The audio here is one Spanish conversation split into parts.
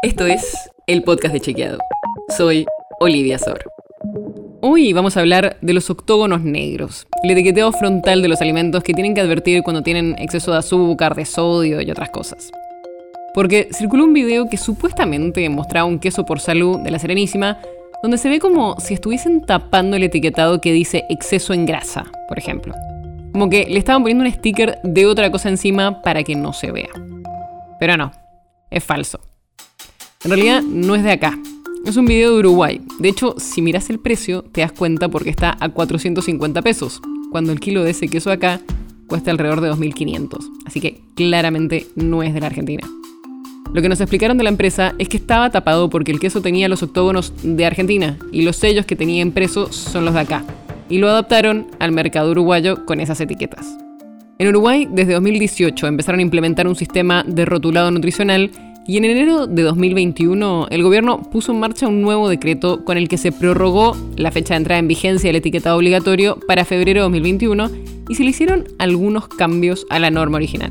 Esto es el podcast de Chequeado. Soy Olivia Sor. Hoy vamos a hablar de los octógonos negros, el etiquetado frontal de los alimentos que tienen que advertir cuando tienen exceso de azúcar, de sodio y otras cosas. Porque circuló un video que supuestamente mostraba un queso por salud de la Serenísima, donde se ve como si estuviesen tapando el etiquetado que dice exceso en grasa, por ejemplo. Como que le estaban poniendo un sticker de otra cosa encima para que no se vea. Pero no, es falso. En realidad no es de acá. Es un video de Uruguay. De hecho, si miras el precio, te das cuenta porque está a 450 pesos, cuando el kilo de ese queso acá cuesta alrededor de 2.500. Así que claramente no es de la Argentina. Lo que nos explicaron de la empresa es que estaba tapado porque el queso tenía los octógonos de Argentina y los sellos que tenía impresos son los de acá. Y lo adaptaron al mercado uruguayo con esas etiquetas. En Uruguay, desde 2018 empezaron a implementar un sistema de rotulado nutricional y en enero de 2021, el gobierno puso en marcha un nuevo decreto con el que se prorrogó la fecha de entrada en vigencia del etiquetado obligatorio para febrero de 2021 y se le hicieron algunos cambios a la norma original.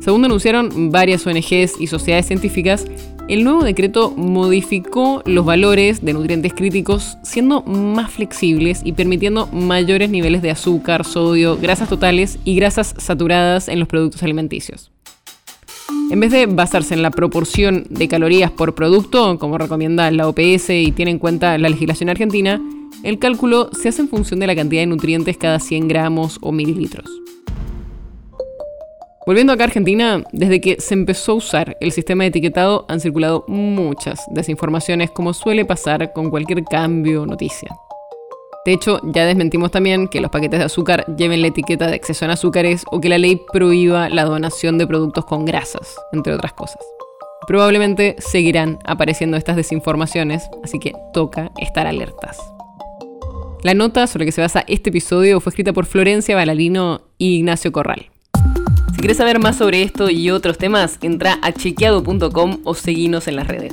Según denunciaron varias ONGs y sociedades científicas, el nuevo decreto modificó los valores de nutrientes críticos siendo más flexibles y permitiendo mayores niveles de azúcar, sodio, grasas totales y grasas saturadas en los productos alimenticios. En vez de basarse en la proporción de calorías por producto, como recomienda la OPS y tiene en cuenta la legislación argentina, el cálculo se hace en función de la cantidad de nutrientes cada 100 gramos o mililitros. Volviendo acá a Argentina, desde que se empezó a usar el sistema de etiquetado han circulado muchas desinformaciones como suele pasar con cualquier cambio o noticia. De hecho, ya desmentimos también que los paquetes de azúcar lleven la etiqueta de exceso en azúcares o que la ley prohíba la donación de productos con grasas, entre otras cosas. Probablemente seguirán apareciendo estas desinformaciones, así que toca estar alertas. La nota sobre la que se basa este episodio fue escrita por Florencia Balalino y Ignacio Corral. Si quieres saber más sobre esto y otros temas, entra a chequeado.com o seguinos en las redes.